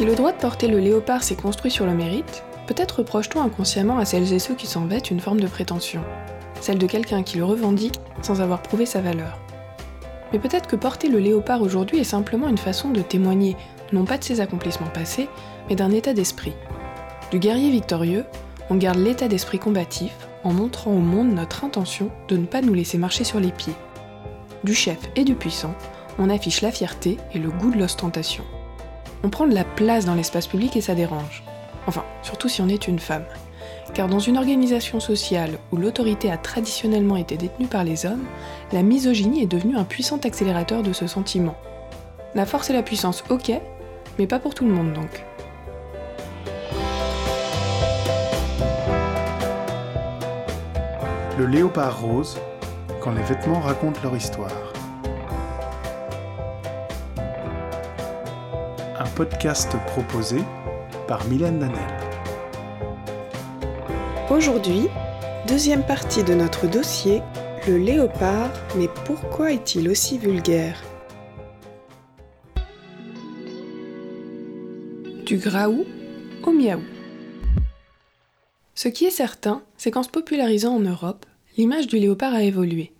Si le droit de porter le léopard s'est construit sur le mérite, peut-être reproche-t-on inconsciemment à celles et ceux qui s'en vêtent une forme de prétention, celle de quelqu'un qui le revendique sans avoir prouvé sa valeur. Mais peut-être que porter le léopard aujourd'hui est simplement une façon de témoigner, non pas de ses accomplissements passés, mais d'un état d'esprit. Du guerrier victorieux, on garde l'état d'esprit combatif en montrant au monde notre intention de ne pas nous laisser marcher sur les pieds. Du chef et du puissant, on affiche la fierté et le goût de l'ostentation. On prend de la place dans l'espace public et ça dérange. Enfin, surtout si on est une femme. Car dans une organisation sociale où l'autorité a traditionnellement été détenue par les hommes, la misogynie est devenue un puissant accélérateur de ce sentiment. La force et la puissance, ok, mais pas pour tout le monde donc. Le léopard rose, quand les vêtements racontent leur histoire. Podcast proposé par Mylène Danel. Aujourd'hui, deuxième partie de notre dossier, le léopard, mais pourquoi est-il aussi vulgaire? Du graou au miaou? Ce qui est certain, c'est qu'en se popularisant en Europe, l'image du léopard a évolué.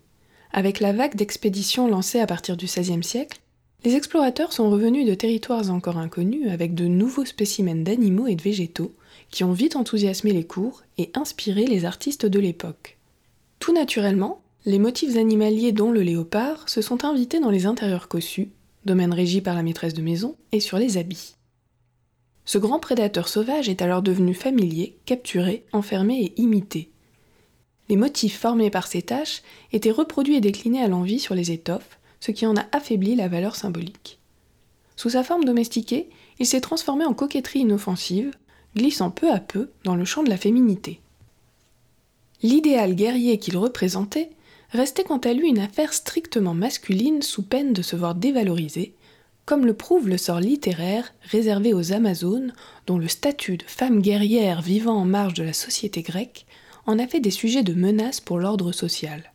Avec la vague d'expéditions lancée à partir du XVIe siècle, les explorateurs sont revenus de territoires encore inconnus avec de nouveaux spécimens d'animaux et de végétaux qui ont vite enthousiasmé les cours et inspiré les artistes de l'époque. Tout naturellement, les motifs animaliers dont le léopard se sont invités dans les intérieurs cossus, domaine régi par la maîtresse de maison, et sur les habits. Ce grand prédateur sauvage est alors devenu familier, capturé, enfermé et imité. Les motifs formés par ces taches étaient reproduits et déclinés à l'envie sur les étoffes, ce qui en a affaibli la valeur symbolique. Sous sa forme domestiquée, il s'est transformé en coquetterie inoffensive, glissant peu à peu dans le champ de la féminité. L'idéal guerrier qu'il représentait restait quant à lui une affaire strictement masculine sous peine de se voir dévalorisé, comme le prouve le sort littéraire réservé aux Amazones, dont le statut de femme guerrière vivant en marge de la société grecque en a fait des sujets de menace pour l'ordre social.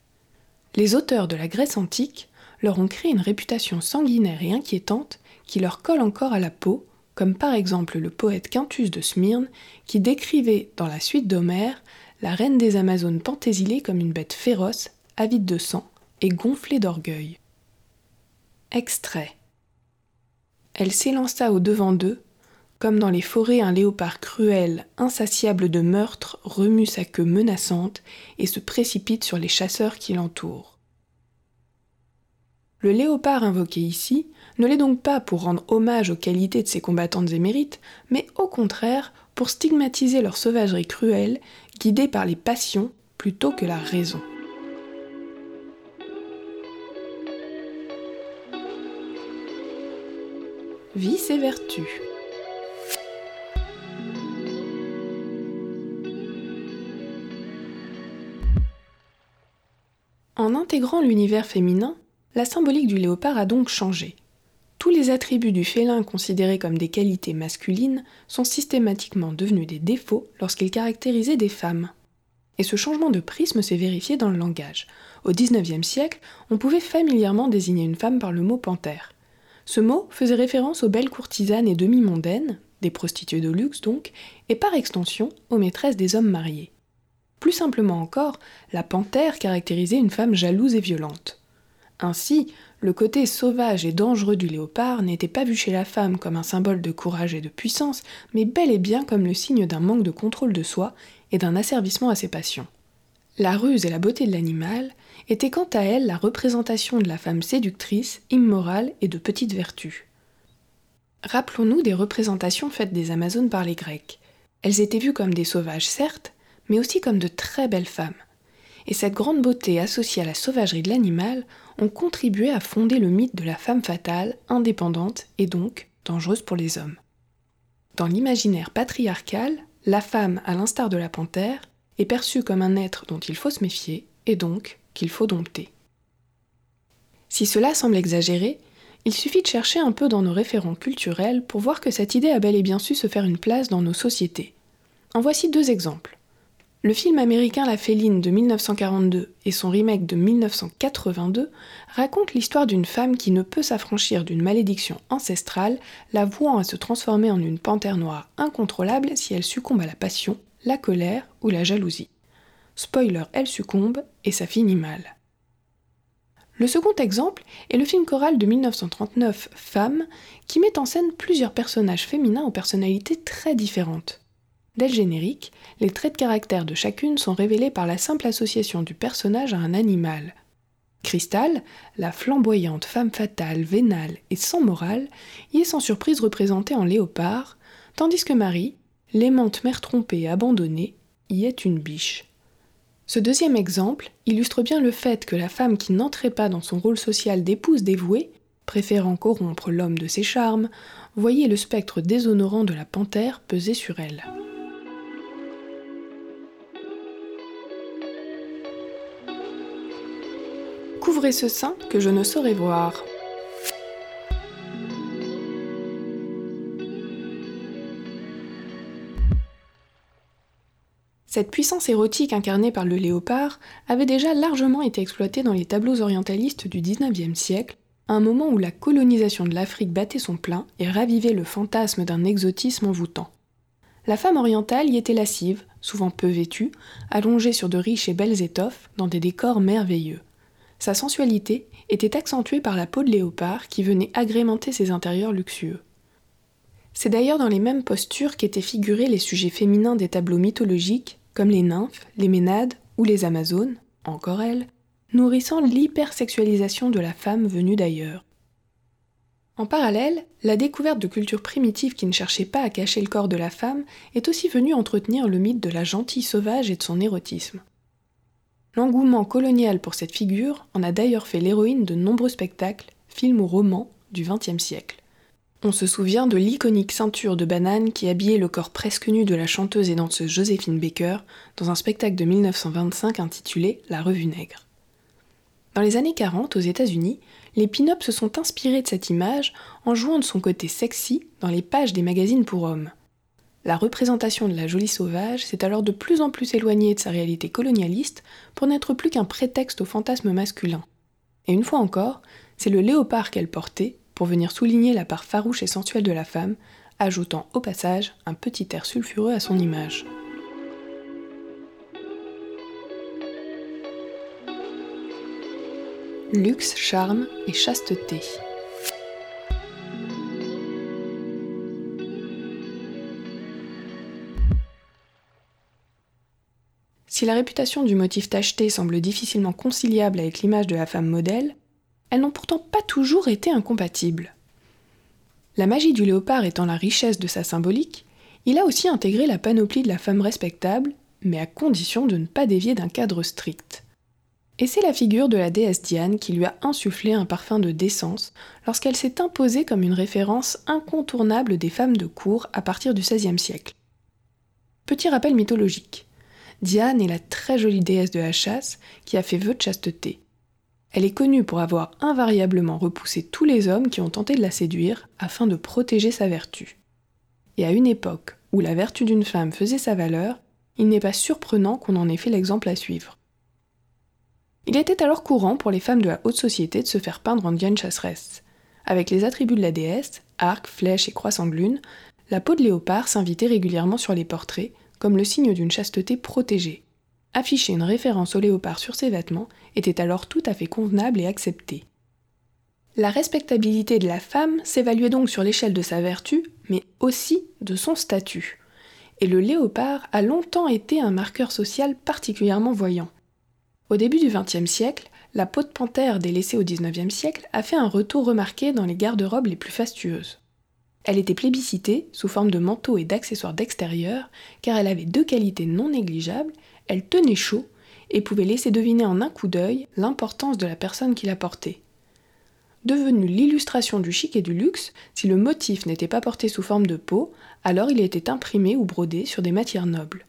Les auteurs de la Grèce antique leur ont créé une réputation sanguinaire et inquiétante qui leur colle encore à la peau comme par exemple le poète Quintus de Smyrne, qui décrivait dans la suite d'Homère la reine des Amazones pentésilée comme une bête féroce, avide de sang et gonflée d'orgueil. Extrait. Elle s'élança au devant d'eux, comme dans les forêts un léopard cruel, insatiable de meurtre, remue sa queue menaçante et se précipite sur les chasseurs qui l'entourent. Le léopard invoqué ici ne l'est donc pas pour rendre hommage aux qualités de ses combattantes émérites, mais au contraire pour stigmatiser leur sauvagerie cruelle, guidée par les passions plutôt que la raison. Vice et vertu. En intégrant l'univers féminin, la symbolique du léopard a donc changé. Tous les attributs du félin considérés comme des qualités masculines sont systématiquement devenus des défauts lorsqu'ils caractérisaient des femmes. Et ce changement de prisme s'est vérifié dans le langage. Au XIXe siècle, on pouvait familièrement désigner une femme par le mot panthère. Ce mot faisait référence aux belles courtisanes et demi-mondaines, des prostituées de luxe donc, et par extension aux maîtresses des hommes mariés. Plus simplement encore, la panthère caractérisait une femme jalouse et violente. Ainsi, le côté sauvage et dangereux du léopard n'était pas vu chez la femme comme un symbole de courage et de puissance, mais bel et bien comme le signe d'un manque de contrôle de soi et d'un asservissement à ses passions. La ruse et la beauté de l'animal étaient quant à elle la représentation de la femme séductrice, immorale et de petite vertu. Rappelons-nous des représentations faites des Amazones par les Grecs. Elles étaient vues comme des sauvages, certes, mais aussi comme de très belles femmes et cette grande beauté associée à la sauvagerie de l'animal ont contribué à fonder le mythe de la femme fatale, indépendante et donc dangereuse pour les hommes. Dans l'imaginaire patriarcal, la femme, à l'instar de la panthère, est perçue comme un être dont il faut se méfier et donc qu'il faut dompter. Si cela semble exagéré, il suffit de chercher un peu dans nos référents culturels pour voir que cette idée a bel et bien su se faire une place dans nos sociétés. En voici deux exemples. Le film américain La Féline de 1942 et son remake de 1982 racontent l'histoire d'une femme qui ne peut s'affranchir d'une malédiction ancestrale, la vouant à se transformer en une panthère noire incontrôlable si elle succombe à la passion, la colère ou la jalousie. Spoiler, elle succombe et ça finit mal. Le second exemple est le film choral de 1939 Femme, qui met en scène plusieurs personnages féminins aux personnalités très différentes. Dès le générique, les traits de caractère de chacune sont révélés par la simple association du personnage à un animal. Cristal, la flamboyante femme fatale, vénale et sans morale, y est sans surprise représentée en léopard, tandis que Marie, l'aimante mère trompée et abandonnée, y est une biche. Ce deuxième exemple illustre bien le fait que la femme qui n'entrait pas dans son rôle social d'épouse dévouée, préférant corrompre l'homme de ses charmes, voyait le spectre déshonorant de la panthère peser sur elle. Ce sein que je ne saurais voir. Cette puissance érotique incarnée par le léopard avait déjà largement été exploitée dans les tableaux orientalistes du XIXe siècle, un moment où la colonisation de l'Afrique battait son plein et ravivait le fantasme d'un exotisme envoûtant. La femme orientale y était lascive, souvent peu vêtue, allongée sur de riches et belles étoffes, dans des décors merveilleux. Sa sensualité était accentuée par la peau de léopard qui venait agrémenter ses intérieurs luxueux. C'est d'ailleurs dans les mêmes postures qu'étaient figurés les sujets féminins des tableaux mythologiques, comme les nymphes, les ménades ou les amazones, encore elles, nourrissant l'hypersexualisation de la femme venue d'ailleurs. En parallèle, la découverte de cultures primitives qui ne cherchaient pas à cacher le corps de la femme est aussi venue entretenir le mythe de la gentille sauvage et de son érotisme. L'engouement colonial pour cette figure en a d'ailleurs fait l'héroïne de nombreux spectacles, films ou romans du XXe siècle. On se souvient de l'iconique ceinture de banane qui habillait le corps presque nu de la chanteuse et danseuse Joséphine Baker dans un spectacle de 1925 intitulé La Revue Nègre. Dans les années 40, aux États-Unis, les pin-ups se sont inspirés de cette image en jouant de son côté sexy dans les pages des magazines pour hommes. La représentation de la jolie sauvage s'est alors de plus en plus éloignée de sa réalité colonialiste pour n'être plus qu'un prétexte au fantasme masculin. Et une fois encore, c'est le léopard qu'elle portait pour venir souligner la part farouche et sensuelle de la femme, ajoutant au passage un petit air sulfureux à son image. Luxe, charme et chasteté. Si la réputation du motif tacheté semble difficilement conciliable avec l'image de la femme modèle, elles n'ont pourtant pas toujours été incompatibles. La magie du léopard étant la richesse de sa symbolique, il a aussi intégré la panoplie de la femme respectable, mais à condition de ne pas dévier d'un cadre strict. Et c'est la figure de la déesse Diane qui lui a insufflé un parfum de décence lorsqu'elle s'est imposée comme une référence incontournable des femmes de cour à partir du XVIe siècle. Petit rappel mythologique. Diane est la très jolie déesse de la chasse qui a fait vœu de chasteté. Elle est connue pour avoir invariablement repoussé tous les hommes qui ont tenté de la séduire afin de protéger sa vertu. Et à une époque où la vertu d'une femme faisait sa valeur, il n'est pas surprenant qu'on en ait fait l'exemple à suivre. Il était alors courant pour les femmes de la haute société de se faire peindre en diane chasseresse. Avec les attributs de la déesse, arc, flèche et croix sanglune, la peau de léopard s'invitait régulièrement sur les portraits comme le signe d'une chasteté protégée. Afficher une référence au léopard sur ses vêtements était alors tout à fait convenable et accepté. La respectabilité de la femme s'évaluait donc sur l'échelle de sa vertu, mais aussi de son statut. Et le léopard a longtemps été un marqueur social particulièrement voyant. Au début du XXe siècle, la peau de panthère délaissée au XIXe siècle a fait un retour remarqué dans les garde-robes les plus fastueuses. Elle était plébiscitée sous forme de manteau et d'accessoires d'extérieur, car elle avait deux qualités non négligeables elle tenait chaud et pouvait laisser deviner en un coup d'œil l'importance de la personne qui la portait. Devenue l'illustration du chic et du luxe, si le motif n'était pas porté sous forme de peau, alors il était imprimé ou brodé sur des matières nobles.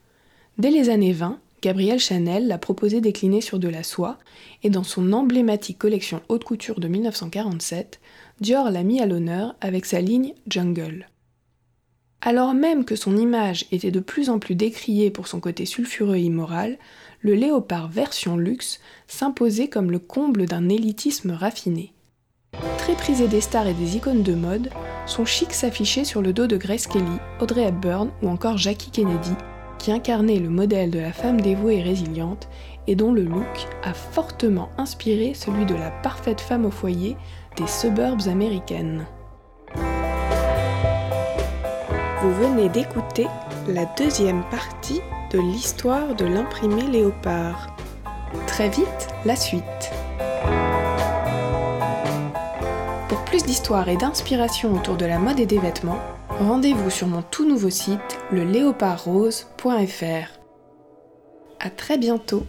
Dès les années 20, Gabrielle Chanel l'a proposé décliné sur de la soie, et dans son emblématique collection haute couture de 1947, Dior l'a mis à l'honneur avec sa ligne Jungle. Alors même que son image était de plus en plus décriée pour son côté sulfureux et immoral, le léopard version luxe s'imposait comme le comble d'un élitisme raffiné. Très prisé des stars et des icônes de mode, son chic s'affichait sur le dos de Grace Kelly, Audrey Hepburn ou encore Jackie Kennedy, qui incarnait le modèle de la femme dévouée et résiliente et dont le look a fortement inspiré celui de la parfaite femme au foyer des suburbs américaines. Vous venez d'écouter la deuxième partie de l'histoire de l'imprimé léopard. Très vite, la suite. Pour plus d'histoire et d'inspiration autour de la mode et des vêtements, rendez-vous sur mon tout nouveau site, le léopardrose.fr. À très bientôt